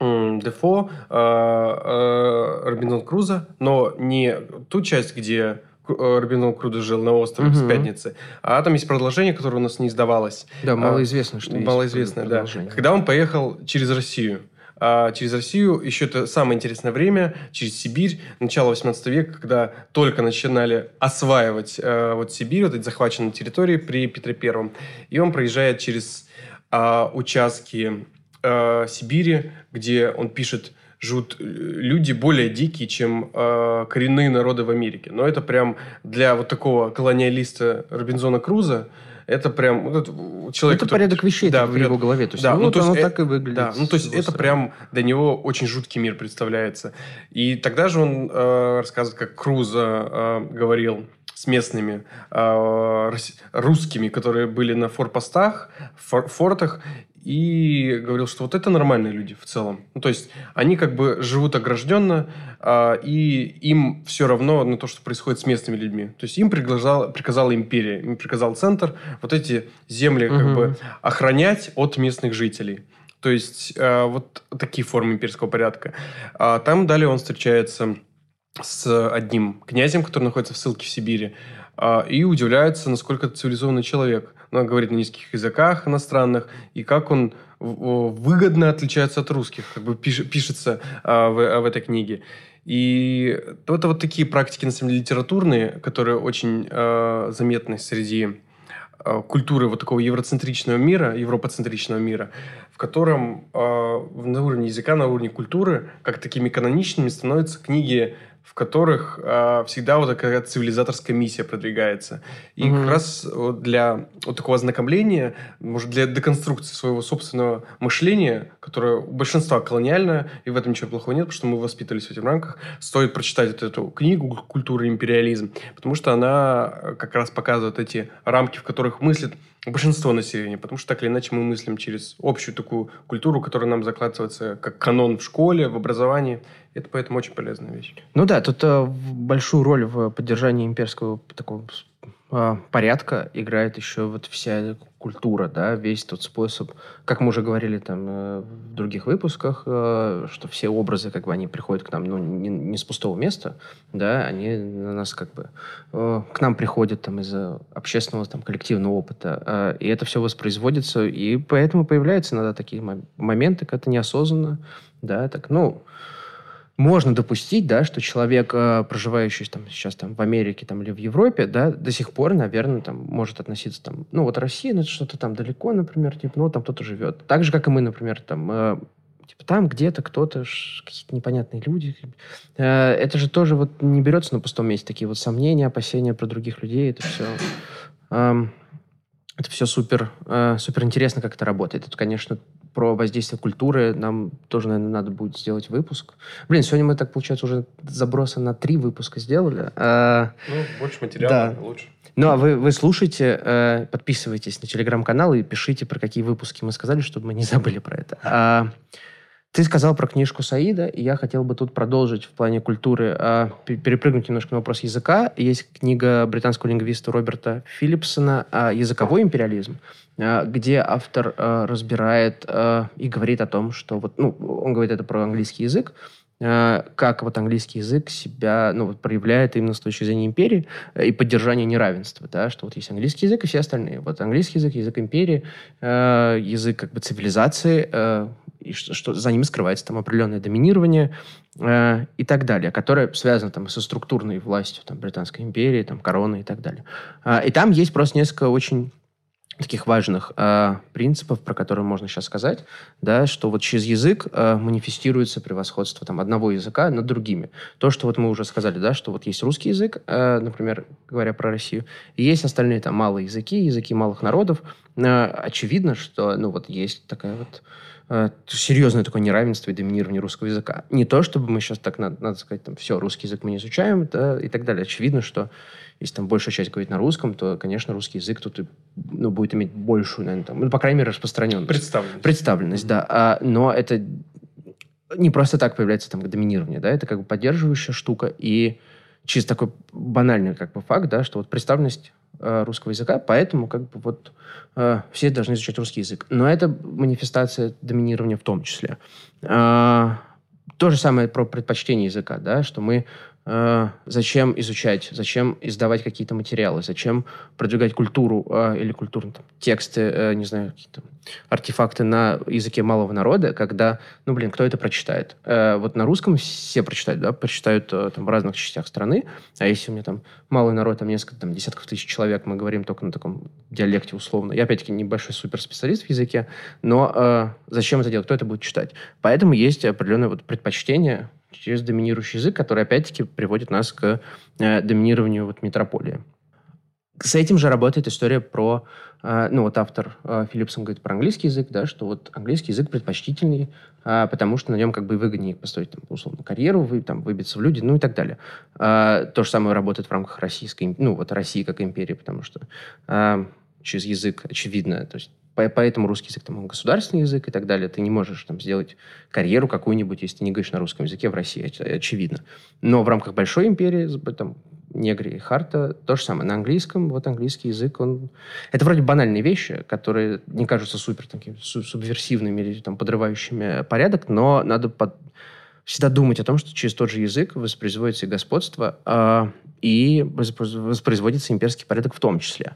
Дефо, э, э, Робинзон Круза, но не ту часть, где э, Робинзон Крузо жил на острове угу. с пятницы, а там есть продолжение, которое у нас не издавалось. Да, малоизвестно, что малоизвестно, есть Малоизвестно, да. Когда он поехал через Россию. А через Россию еще это самое интересное время, через Сибирь, начало 18 века, когда только начинали осваивать э, вот Сибирь, вот эти захваченные территории при Петре Первом. И он проезжает через э, участки э, Сибири, где он пишет живут э, люди более дикие, чем э, коренные народы в Америке. Но это прям для вот такого колониалиста Робинзона Круза это прям вот этот человек. Это который, порядок вещей да, в его голове. То есть, да, ну, ну, то есть, оно э, так и выглядит. Да, ну то есть это прям для него очень жуткий мир представляется. И тогда же он э, рассказывает, как Круза э, говорил с местными э, русскими, которые были на форпостах, фор фортах, и говорил, что вот это нормальные люди в целом. Ну, то есть они как бы живут огражденно, а, и им все равно на то, что происходит с местными людьми. То есть им приказала, приказала империя, им приказал центр вот эти земли угу. как бы охранять от местных жителей. То есть а, вот такие формы имперского порядка. А там далее он встречается с одним князем, который находится в ссылке в Сибири, а, и удивляется, насколько это цивилизованный человек – он говорит на низких языках иностранных, и как он выгодно отличается от русских, как бы пишется а, в, в этой книге. И это вот такие практики, на самом деле, литературные, которые очень э, заметны среди э, культуры вот такого евроцентричного мира, европоцентричного мира, в котором э, на уровне языка, на уровне культуры, как такими каноничными становятся книги в которых э, всегда вот такая цивилизаторская миссия продвигается. И mm-hmm. как раз вот для вот такого ознакомления, может, для деконструкции своего собственного мышления, которое у большинства колониальное, и в этом ничего плохого нет, потому что мы воспитывались в этих рамках, стоит прочитать вот эту книгу «Культура и империализм», потому что она как раз показывает эти рамки, в которых мыслит большинство населения, потому что так или иначе мы мыслим через общую такую культуру, которая нам закладывается как канон в школе, в образовании. Это поэтому очень полезная вещь. Ну да, тут э, большую роль в поддержании имперского такого э, порядка играет еще вот вся культура, да, весь тот способ, как мы уже говорили там э, в других выпусках, э, что все образы, как бы, они приходят к нам, ну, не, не с пустого места, да, они на нас как бы, э, к нам приходят там из общественного, там, коллективного опыта, и это все воспроизводится, и поэтому появляются иногда такие моменты, когда неосознанно, да, так, ну, можно допустить, да, что человек, э, проживающий там, сейчас там, в Америке там, или в Европе, да, до сих пор, наверное, там, может относиться, там, ну, вот Россия, ну, что-то там далеко, например, типа, ну, там кто-то живет. Так же, как и мы, например, там, э, типа, там где-то кто-то, какие-то непонятные люди. Э, это же тоже вот не берется на пустом месте. Такие вот сомнения, опасения про других людей, это все... Э, это все супер, э, супер интересно, как это работает. Это, конечно, про воздействие культуры нам тоже, наверное, надо будет сделать выпуск. Блин, сегодня мы так, получается, уже забросы на три выпуска сделали. А, ну, больше материала, да. лучше. Ну, а вы, вы слушайте, э, подписывайтесь на телеграм-канал и пишите, про какие выпуски мы сказали, чтобы мы не забыли про это. Ты сказал про книжку Саида, и я хотел бы тут продолжить в плане культуры, а, перепрыгнуть немножко на вопрос языка. Есть книга британского лингвиста Роберта Филлипсона а, «Языковой империализм», а, где автор а, разбирает и говорит о том, что вот, ну, он говорит это про английский язык, как вот английский язык себя ну, вот, проявляет именно с точки зрения империи и поддержания неравенства, да, что вот есть английский язык и все остальные. Вот английский язык, язык империи, э, язык как бы цивилизации, э, и что, что за ним скрывается там определенное доминирование э, и так далее, которое связано там со структурной властью там, Британской империи, там, короны и так далее. Э, и там есть просто несколько очень таких важных э, принципов, про которые можно сейчас сказать, да, что вот через язык э, манифестируется превосходство там, одного языка над другими. То, что вот мы уже сказали, да, что вот есть русский язык, э, например, говоря про Россию, и есть остальные там малые языки, языки малых народов. Э, очевидно, что ну, вот есть такая вот серьезное такое неравенство и доминирование русского языка. Не то, чтобы мы сейчас так, надо, надо сказать, там, все, русский язык мы не изучаем да, и так далее. Очевидно, что если там большая часть говорит на русском, то, конечно, русский язык тут ну, будет иметь большую, наверное, там, ну, по крайней мере, распространенность. Представленность. Представленность, да. А, но это не просто так появляется там доминирование, да, это как бы поддерживающая штука и чисто такой банальный как бы факт, да, что вот представленность э, русского языка, поэтому как бы вот э, все должны изучать русский язык. Но это манифестация доминирования в том числе. Э, то же самое про предпочтение языка, да, что мы э, зачем изучать, зачем издавать какие-то материалы, зачем продвигать культуру э, или культурные там, тексты, э, не знаю, какие-то артефакты на языке малого народа, когда, ну, блин, кто это прочитает? Э, вот на русском все прочитают, да, прочитают э, там в разных частях страны, а если у меня там малый народ, там несколько, там, десятков тысяч человек, мы говорим только на таком диалекте условно. Я, опять-таки, небольшой суперспециалист в языке, но э, зачем это делать? Кто это будет читать? Поэтому есть определенное вот предпочтение через доминирующий язык, который, опять-таки, приводит нас к э, доминированию вот метрополии. С этим же работает история про, э, ну вот автор э, Филлипсон говорит про английский язык, да, что вот английский язык предпочтительней, э, потому что на нем как бы выгоднее построить там, условно карьеру, вы, там, выбиться в люди, ну и так далее. Э, то же самое работает в рамках российской, ну вот России как империи, потому что э, через язык очевидно, то есть поэтому русский язык там государственный язык и так далее. Ты не можешь там сделать карьеру какую-нибудь, если ты не говоришь на русском языке в России, очевидно. Но в рамках большой империи, там, Негри и Харта, то же самое. На английском, вот английский язык, он... Это вроде банальные вещи, которые не кажутся супер такими субверсивными или там, подрывающими порядок, но надо под... всегда думать о том, что через тот же язык воспроизводится господство, э, и воспроизводится имперский порядок в том числе.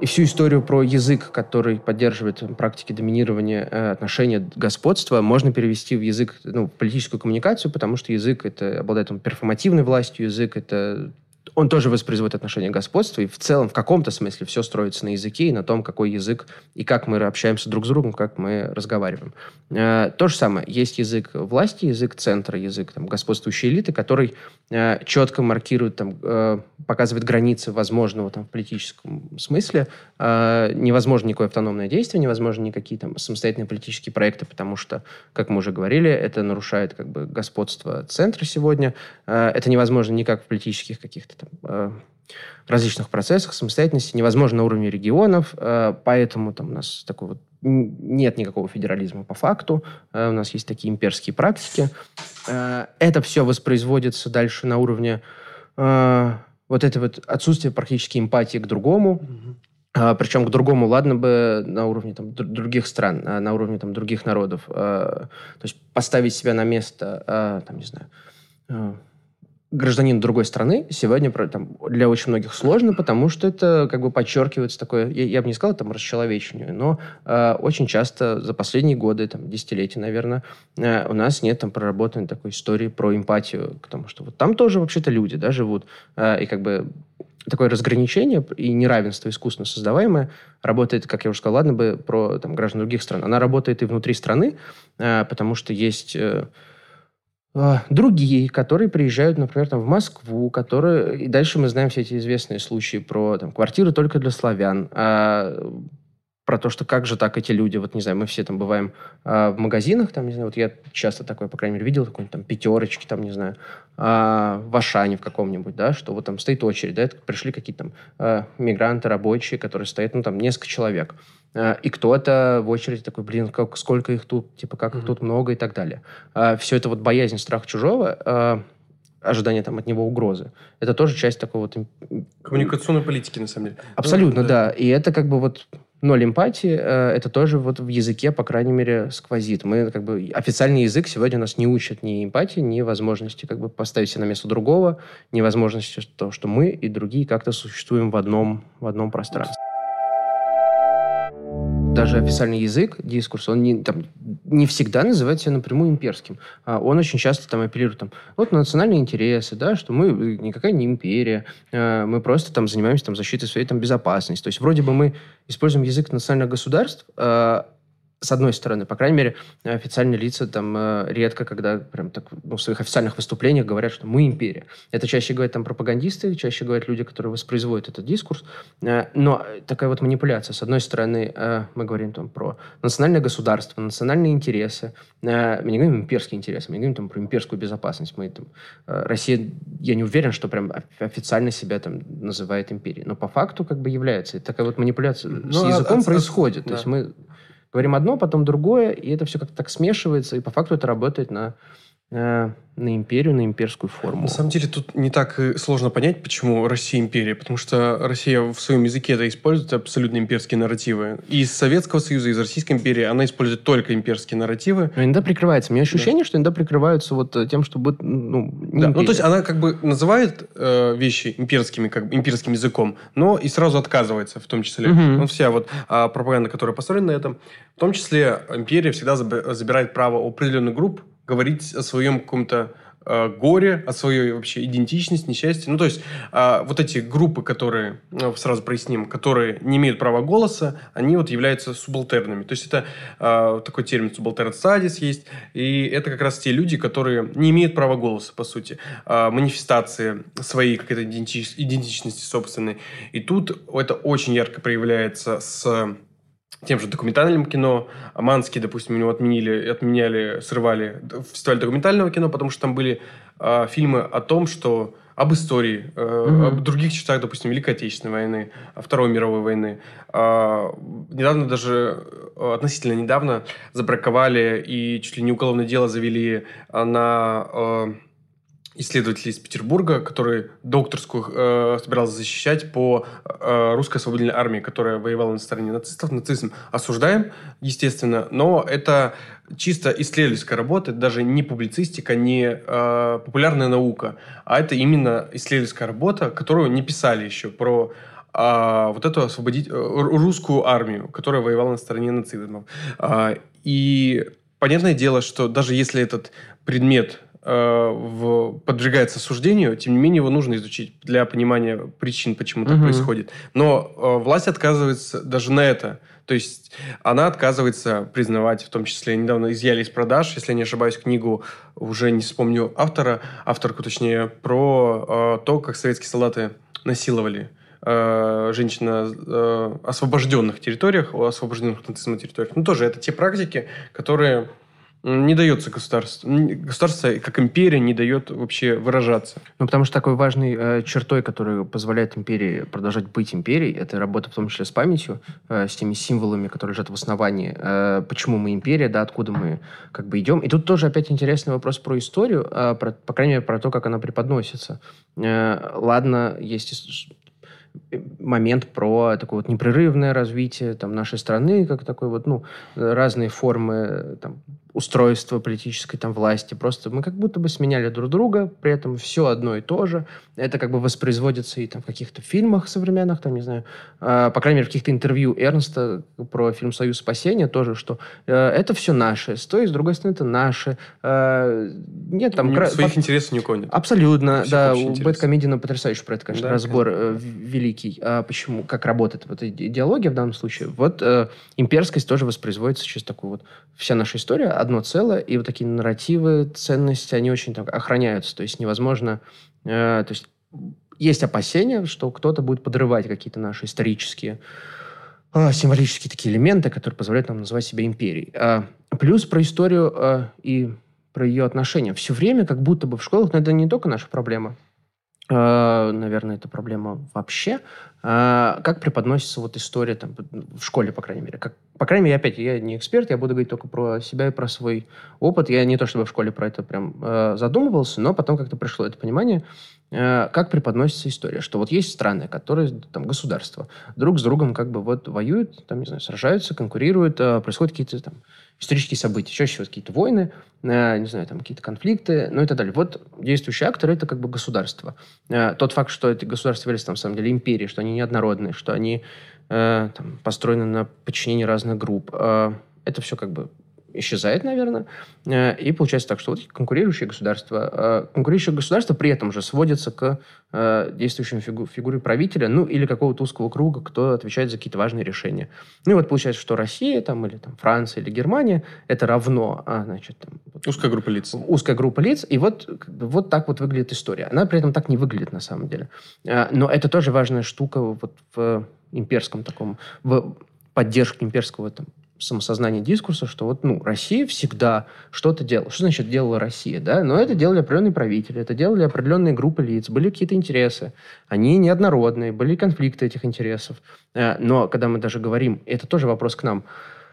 И всю историю про язык, который поддерживает практики доминирования э, отношения господства, можно перевести в язык, ну, политическую коммуникацию, потому что язык это обладает там, перформативной властью, язык это он тоже воспроизводит отношение господства, и в целом, в каком-то смысле, все строится на языке и на том, какой язык и как мы общаемся друг с другом, как мы разговариваем. Э, то же самое. Есть язык власти, язык центра, язык там, господствующей элиты, который э, четко маркирует, там, э, показывает границы возможного там, в политическом смысле. Невозможно никакое автономное действие, невозможно никакие там, самостоятельные политические проекты, потому что, как мы уже говорили, это нарушает как бы, господство центра сегодня. Это невозможно никак в политических каких-то там, э, различных процессах самостоятельности невозможно на уровне регионов, э, поэтому там у нас такой вот нет никакого федерализма по факту, э, у нас есть такие имперские практики. Это все воспроизводится дальше на уровне вот это вот отсутствие практически эмпатии к другому, Uh, причем к другому, ладно бы на уровне там, других стран, на уровне там, других народов. то есть поставить себя на место, там, не знаю, гражданин другой страны сегодня там, для очень многих сложно, потому что это как бы подчеркивается такое, я, я бы не сказал там расчеловечению, но э, очень часто за последние годы, там, десятилетия, наверное, э, у нас нет там проработанной такой истории про эмпатию, потому что вот там тоже вообще-то люди, да, живут, э, и как бы такое разграничение и неравенство искусственно создаваемое работает, как я уже сказал, ладно бы про там, граждан других стран, она работает и внутри страны, э, потому что есть... Э, другие, которые приезжают, например, там, в Москву, которые... И дальше мы знаем все эти известные случаи про там, квартиры только для славян, а, про то, что как же так эти люди, вот не знаю, мы все там бываем а, в магазинах, там, не знаю, вот я часто такое, по крайней мере, видел, какой-нибудь там пятерочки, там, не знаю, а, в Ашане в каком-нибудь, да, что вот там стоит очередь, да, пришли какие-то там а, мигранты, рабочие, которые стоят, ну, там, несколько человек. А, и кто-то в очереди такой, блин, как, сколько их тут, типа, как их тут много и так далее. А, все это вот боязнь, страх чужого, а, ожидание там от него угрозы. Это тоже часть такой вот... Коммуникационной политики, на самом деле. Абсолютно, ну, да. да. И это как бы вот ноль эмпатии, это тоже вот в языке, по крайней мере, сквозит. Мы как бы... Официальный язык сегодня нас не учат ни эмпатии, ни возможности как бы поставить себя на место другого, ни возможности того, что мы и другие как-то существуем в одном, в одном пространстве даже официальный язык, дискурс, он не, там, не всегда называет себя напрямую имперским. А он очень часто там апеллирует там, вот на национальные интересы, да, что мы никакая не империя, а, мы просто там занимаемся там, защитой своей там, безопасности. То есть вроде бы мы используем язык национальных государств, а, с одной стороны, по крайней мере, официальные лица там э, редко, когда прям так ну, в своих официальных выступлениях говорят, что мы империя. Это чаще говорят там пропагандисты, чаще говорят люди, которые воспроизводят этот дискурс. Э, но такая вот манипуляция. С одной стороны, э, мы говорим там про национальное государство, национальные интересы. Мы не говорим имперские интересы, мы не говорим там про имперскую безопасность. Мы там, Россия, я не уверен, что прям официально себя там называет империей. Но по факту как бы является. И такая вот манипуляция ну, с языком а, а происходит. А, То есть мы говорим одно, потом другое, и это все как-то так смешивается, и по факту это работает на на империю, на имперскую форму. На самом деле тут не так сложно понять, почему Россия империя, потому что Россия в своем языке это использует абсолютно имперские нарративы. И из Советского Союза, из Российской империи она использует только имперские нарративы. Но иногда прикрывается. У меня ощущение, да. что иногда прикрываются вот тем, чтобы ну, не да. Ну, то есть она как бы называет э, вещи имперскими, как бы имперским языком, но и сразу отказывается в том числе. Угу. Ну, вся вот а, пропаганда, которая построена на этом, в том числе империя всегда забирает право определенных групп говорить о своем каком-то э, горе, о своей вообще идентичности, несчастье. Ну, то есть, э, вот эти группы, которые, э, сразу проясним, которые не имеют права голоса, они вот являются субалтерными. То есть, это э, такой термин субалтерн стадис есть, и это как раз те люди, которые не имеют права голоса, по сути. Э, манифестации своей какой-то идентичности собственной. И тут это очень ярко проявляется с тем же документальным кино. Манский, допустим, у него отменили, отменяли, срывали фестиваль документального кино, потому что там были э, фильмы о том, что об истории, э, mm-hmm. об других частях, допустим, Великой Отечественной войны, Второй мировой войны. Э, недавно даже, относительно недавно, забраковали и чуть ли не уголовное дело завели на... Э, исследователь из Петербурга, который докторскую э, собирался защищать по э, русской освободительной армии, которая воевала на стороне нацистов. Нацизм осуждаем, естественно, но это чисто исследовательская работа, это даже не публицистика, не э, популярная наука, а это именно исследовательская работа, которую не писали еще про а, вот эту освободить э, русскую армию, которая воевала на стороне нацизма. А, и понятное дело, что даже если этот предмет Э, в, подвергается суждению, тем не менее его нужно изучить для понимания причин, почему так угу. происходит. Но э, власть отказывается даже на это. То есть она отказывается признавать, в том числе недавно изъяли из продаж, если я не ошибаюсь, книгу, уже не вспомню автора, авторку точнее, про э, то, как советские солдаты насиловали э, женщин на э, освобожденных территориях, освобожденных от нацизма территориях. Ну, тоже это те практики, которые не дается государству. Государство, как империя, не дает вообще выражаться. Ну, потому что такой важной э, чертой, которая позволяет империи продолжать быть империей, это работа в том числе с памятью, э, с теми символами, которые лежат в основании, э, почему мы империя, да, откуда мы как бы идем. И тут тоже опять интересный вопрос про историю, э, про, по крайней мере, про то, как она преподносится. Э, ладно, есть момент про такое вот непрерывное развитие там, нашей страны, как такой вот, ну, разные формы там, устройства политической там власти. Просто мы как будто бы сменяли друг друга, при этом все одно и то же. Это как бы воспроизводится и там в каких-то фильмах современных, там, не знаю, э, по крайней мере, в каких-то интервью Эрнста про фильм «Союз спасения» тоже, что э, это все наше, с той, с другой стороны, это наше. Э, нет там... Кра... Своих интересов не нет. Абсолютно, да. У Бэткомедина потрясающий про это, конечно, да, разбор. Э, великий. А почему, как работает вот идеология в данном случае. Вот э, имперскость тоже воспроизводится через такую вот... Вся наша история одно целое, и вот такие нарративы, ценности, они очень так охраняются. То есть невозможно... Э, то есть есть опасения, что кто-то будет подрывать какие-то наши исторические э, символические такие элементы, которые позволяют нам называть себя империей. Э, плюс про историю э, и про ее отношения. Все время как будто бы в школах, но это не только наша проблема, э, наверное, это проблема вообще, а, как преподносится вот история там, в школе, по крайней мере? Как, по крайней мере, опять, я не эксперт, я буду говорить только про себя и про свой опыт. Я не то чтобы в школе про это прям э, задумывался, но потом как-то пришло это понимание, э, как преподносится история. Что вот есть страны, которые, там, государства, друг с другом как бы вот воюют, там, не знаю, сражаются, конкурируют, э, происходят какие-то там исторические события, чаще всего какие-то войны, э, не знаю, там какие-то конфликты, ну и так далее. Вот действующий актор – это как бы государство. Э, тот факт, что эти государства являются, там, на самом деле, империей, что они неоднородные, что они э, там, построены на подчинении разных групп, э, это все как бы исчезает, наверное. Э, и получается так, что вот конкурирующие государства, э, конкурирующие государства при этом же сводятся к э, действующей фигу, фигуре правителя, ну, или какого-то узкого круга, кто отвечает за какие-то важные решения. Ну, и вот получается, что Россия, там, или там Франция, или Германия, это равно, а, значит, там... Узкая группа лиц. Узкая группа лиц, и вот, вот так вот выглядит история. Она при этом так не выглядит на самом деле. Но это тоже важная штука вот в имперском таком, в поддержке имперского там, самосознание дискурса, что вот, ну, Россия всегда что-то делала. Что значит делала Россия, да? Но это делали определенные правители, это делали определенные группы лиц, были какие-то интересы. Они неоднородные, были конфликты этих интересов. Э, но когда мы даже говорим, это тоже вопрос к нам,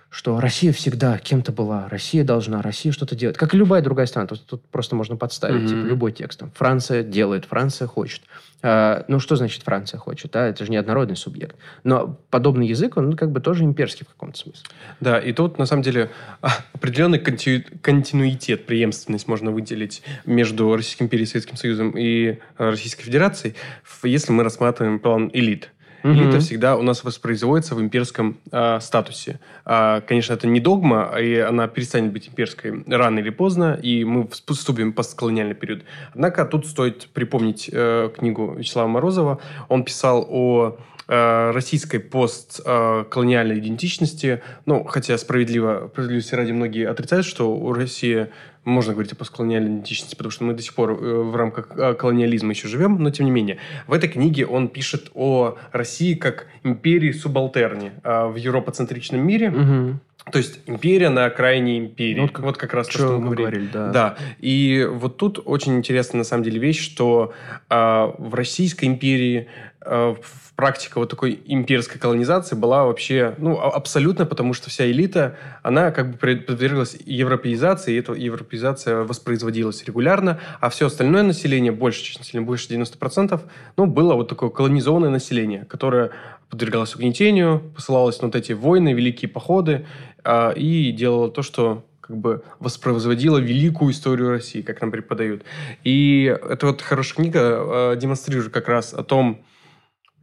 что Россия всегда кем-то была, Россия должна, Россия что-то делать. Как и любая другая страна. Тут, тут просто можно подставить mm-hmm. типа, любой текст. Там, Франция делает, Франция хочет. А, ну, что значит Франция хочет? Да? Это же неоднородный субъект. Но подобный язык, он как бы тоже имперский в каком-то смысле. Да, и тут, на самом деле, а, определенный контину... континуитет, преемственность можно выделить между Российской империей, Советским Союзом и Российской Федерацией, если мы рассматриваем план элит. Угу. Элита всегда у нас воспроизводится в имперском э, статусе. А, конечно, это не догма, и она перестанет быть имперской рано или поздно, и мы вступим в постколониальный период. Однако тут стоит припомнить э, книгу Вячеслава Морозова. Он писал о э, российской постколониальной идентичности. Ну, хотя справедливо, справедливости ради многие отрицают, что у России можно говорить о постколониальной идентичности, потому что мы до сих пор э, в рамках э, колониализма еще живем, но тем не менее. В этой книге он пишет о России как империи субалтерни в европоцентричном мире. Угу. То есть империя на окраине империи. Вот, как, вот как раз то, что мы говорили. Да. да. И вот тут очень интересная на самом деле вещь, что э, в Российской империи э, практика вот такой имперской колонизации была вообще, ну, а, абсолютно, потому что вся элита, она как бы подверглась европеизации, и эта европеизация воспроизводилась регулярно, а все остальное население, больше часть населения, больше 90%, ну, было вот такое колонизованное население, которое подвергалось угнетению, посылалось на вот эти войны, великие походы, э, и делало то, что как бы воспроизводила великую историю России, как нам преподают. И это вот хорошая книга э, демонстрирует как раз о том,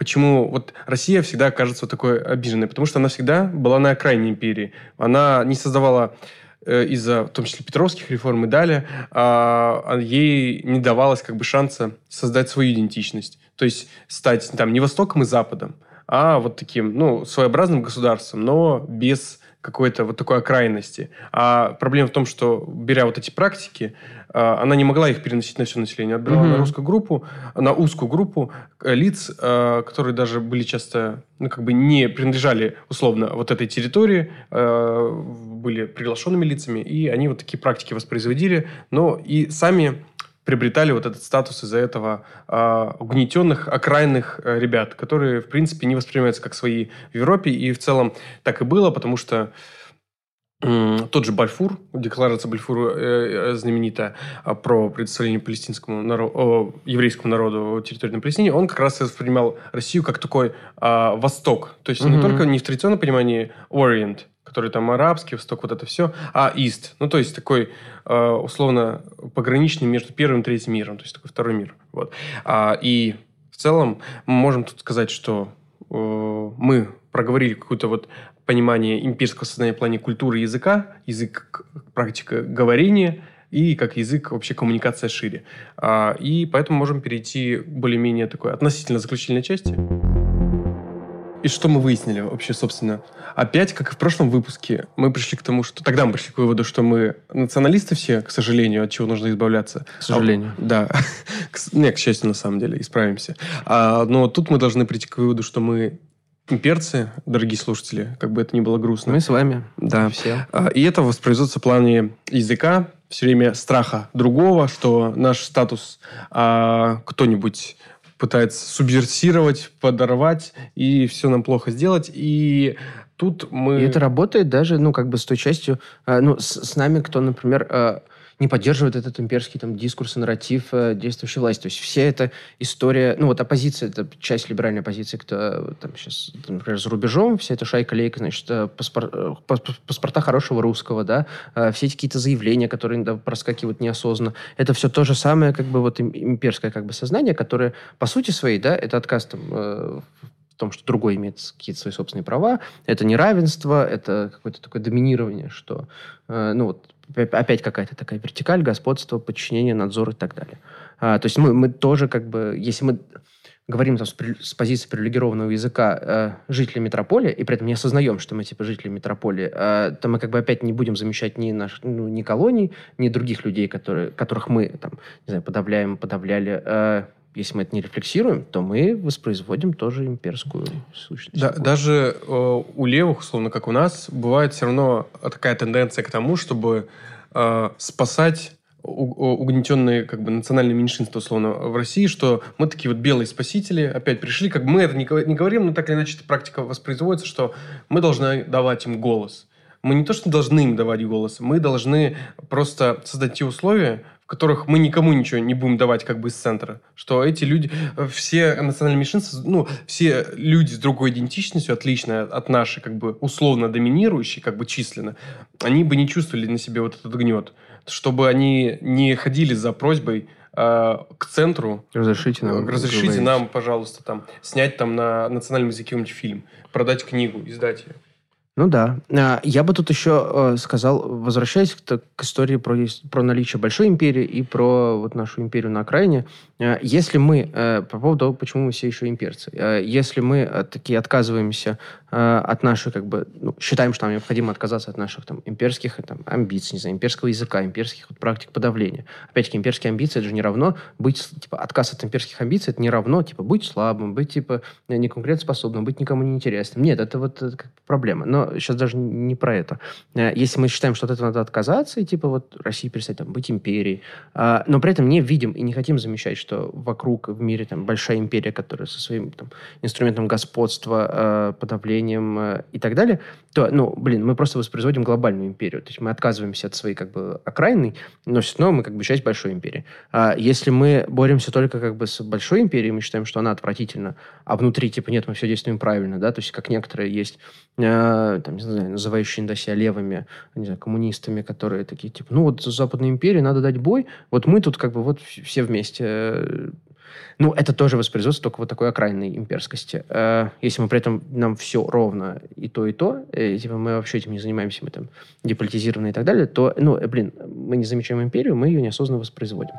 Почему вот Россия всегда кажется такой обиженной? Потому что она всегда была на окраине империи. Она не создавала э, из-за, в том числе, Петровских реформ и далее, а, а ей не давалось как бы шанса создать свою идентичность. То есть стать там не Востоком и Западом, а вот таким, ну, своеобразным государством, но без какой-то вот такой окраинности. А проблема в том, что, беря вот эти практики, а, она не могла их переносить на все население. Отбирала mm-hmm. на русскую группу, на узкую группу э, лиц, а, которые даже были часто, ну, как бы не принадлежали, условно, вот этой территории, а, были приглашенными лицами, и они вот такие практики воспроизводили, но и сами приобретали вот этот статус из-за этого э, угнетенных, окраинных э, ребят, которые, в принципе, не воспринимаются как свои в Европе. И в целом так и было, потому что э, тот же Бальфур, декларация Бальфура э, э, знаменитая э, про предоставление палестинскому народу, э, еврейскому народу территории на Палестине, он как раз воспринимал Россию как такой э, Восток. То есть mm-hmm. не только не в традиционном понимании Orient, который там арабский, восток, вот это все, а Ист, ну, то есть такой, э, условно, пограничный между первым и третьим миром, то есть такой второй мир. Вот. А, и в целом мы можем тут сказать, что э, мы проговорили какое-то вот понимание имперского сознания в плане культуры языка, язык, практика говорения, и как язык вообще коммуникация шире. А, и поэтому можем перейти к более-менее такой относительно заключительной части. И что мы выяснили вообще, собственно? Опять, как и в прошлом выпуске, мы пришли к тому, что... Тогда мы пришли к выводу, что мы националисты все, к сожалению, от чего нужно избавляться. К сожалению. А, да. Не, к счастью, на самом деле, исправимся. А, но тут мы должны прийти к выводу, что мы имперцы, дорогие слушатели, как бы это ни было грустно. Мы с вами. Да. Все. А, и это воспроизводится в плане языка, все время страха другого, что наш статус а, кто-нибудь пытается субверсировать, подорвать, и все нам плохо сделать. И тут мы... И это работает даже, ну, как бы с той частью, э, ну, с, с нами, кто, например, э, не поддерживает этот имперский там, дискурс и нарратив э, действующей власти. То есть вся эта история... Ну, вот оппозиция, это часть либеральной оппозиции, кто э, там сейчас, например, за рубежом, вся эта шайка-лейка, значит, э, паспор, паспорта хорошего русского, да, все эти какие-то заявления, которые да, проскакивают неосознанно. Это все то же самое, как бы, вот имперское как бы сознание, которое, по сути своей, да, это отказ там, в том, что другой имеет какие-то свои собственные права. Это неравенство, это какое-то такое доминирование, что, э, ну вот, опять какая-то такая вертикаль, господство, подчинение, надзор и так далее. А, то есть мы, мы тоже как бы, если мы говорим там, с, с позиции привилегированного языка э, жители метрополии, и при этом не осознаем, что мы типа жители метрополии, э, то мы как бы опять не будем замещать ни, наш, ну, ни колоний, ни других людей, которые, которых мы там, не знаю, подавляем, подавляли. Э, если мы это не рефлексируем, то мы воспроизводим тоже имперскую сущность. Да, даже э, у левых, условно, как у нас, бывает все равно такая тенденция к тому, чтобы э, спасать угнетенные как бы национальные меньшинства, условно, в России, что мы такие вот белые спасители опять пришли, как бы мы это не, не говорим, но так или иначе эта практика воспроизводится, что мы должны давать им голос. Мы не то, что должны им давать голос, мы должны просто создать те условия, в которых мы никому ничего не будем давать как бы из центра. Что эти люди, все национальные меньшинства, ну, все люди с другой идентичностью, отличные от нашей, как бы условно доминирующей, как бы численно, они бы не чувствовали на себе вот этот гнет чтобы они не ходили за просьбой э, к центру. Разрешите нам. Разрешите нам, пожалуйста, там снять там на национальном языке какой-нибудь фильм, продать книгу, издать ее. Ну да. А, я бы тут еще э, сказал, возвращаясь к, истории про, про наличие большой империи и про вот нашу империю на окраине, э, если мы, э, по поводу того, почему мы все еще имперцы, если мы такие отказываемся от нашей, как бы, ну, считаем, что нам необходимо отказаться от наших там имперских там, амбиций, не знаю, имперского языка, имперских вот, практик подавления. Опять-таки, имперские амбиции, это же не равно быть, типа, отказ от имперских амбиций, это не равно, типа, быть слабым, быть, типа, неконкурентоспособным, быть никому не интересным. Нет, это вот это, проблема. Но сейчас даже не про это. Э, если мы считаем, что от этого надо отказаться, и типа вот Россия перестать там, быть империей, а, но при этом не видим и не хотим замечать, что вокруг в мире там большая империя, которая со своим там, инструментом господства, э, подавлением э, и так далее, то, ну, блин, мы просто воспроизводим глобальную империю. То есть мы отказываемся от своей как бы окраины, но все равно мы как бы часть большой империи. А если мы боремся только как бы с большой империей, мы считаем, что она отвратительна, а внутри типа нет, мы все действуем правильно, да, то есть как некоторые есть э, там, не знаю, называющие себя левыми, не знаю, коммунистами, которые такие, типа, ну вот Западной империи надо дать бой, вот мы тут как бы вот все вместе. Ну, это тоже воспроизводство только вот такой окраинной имперскости. Э, если мы при этом нам все ровно и то, и то, и, типа мы вообще этим не занимаемся, мы там деполитизированы и так далее, то, ну, э, блин, мы не замечаем империю, мы ее неосознанно воспроизводим.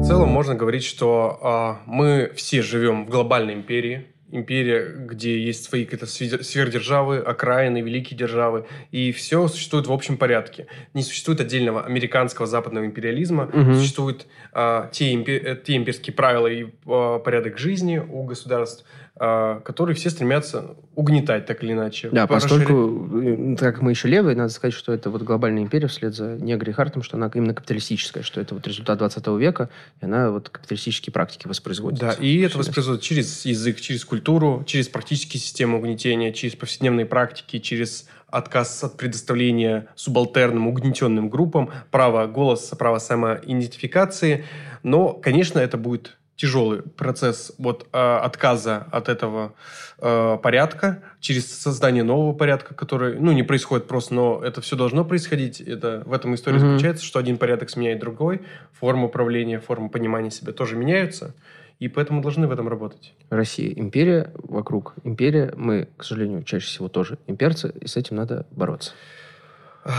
В целом можно говорить, что э, мы все живем в глобальной империи, империя, где есть свои какие-то сверхдержавы, окраины, великие державы, и все существует в общем порядке. Не существует отдельного американского западного империализма, угу. существуют а, те, э, те имперские правила и а, порядок жизни у государств, которые все стремятся угнетать так или иначе. Да, поскольку, э, так как мы еще левые, надо сказать, что это вот глобальная империя вслед за Негри Хартом, что она именно капиталистическая, что это вот результат 20 века, и она вот капиталистические практики воспроизводит. Да, и это воспроизводит через язык, через культуру, через практические системы угнетения, через повседневные практики, через отказ от предоставления субалтерным, угнетенным группам, право голоса, право самоидентификации. Но, конечно, это будет тяжелый процесс вот, э, отказа от этого э, порядка через создание нового порядка, который, ну, не происходит просто, но это все должно происходить. Это в этом история mm-hmm. заключается, что один порядок сменяет другой, форма управления, форма понимания себя тоже меняются, и поэтому должны в этом работать. Россия империя вокруг империя, мы, к сожалению, чаще всего тоже имперцы, и с этим надо бороться.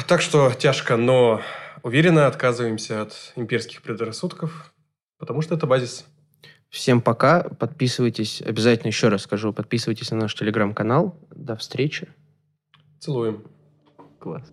Так что тяжко, но уверенно отказываемся от имперских предрассудков, потому что это базис. Всем пока. Подписывайтесь. Обязательно еще раз скажу. Подписывайтесь на наш телеграм-канал. До встречи. Целуем. Класс.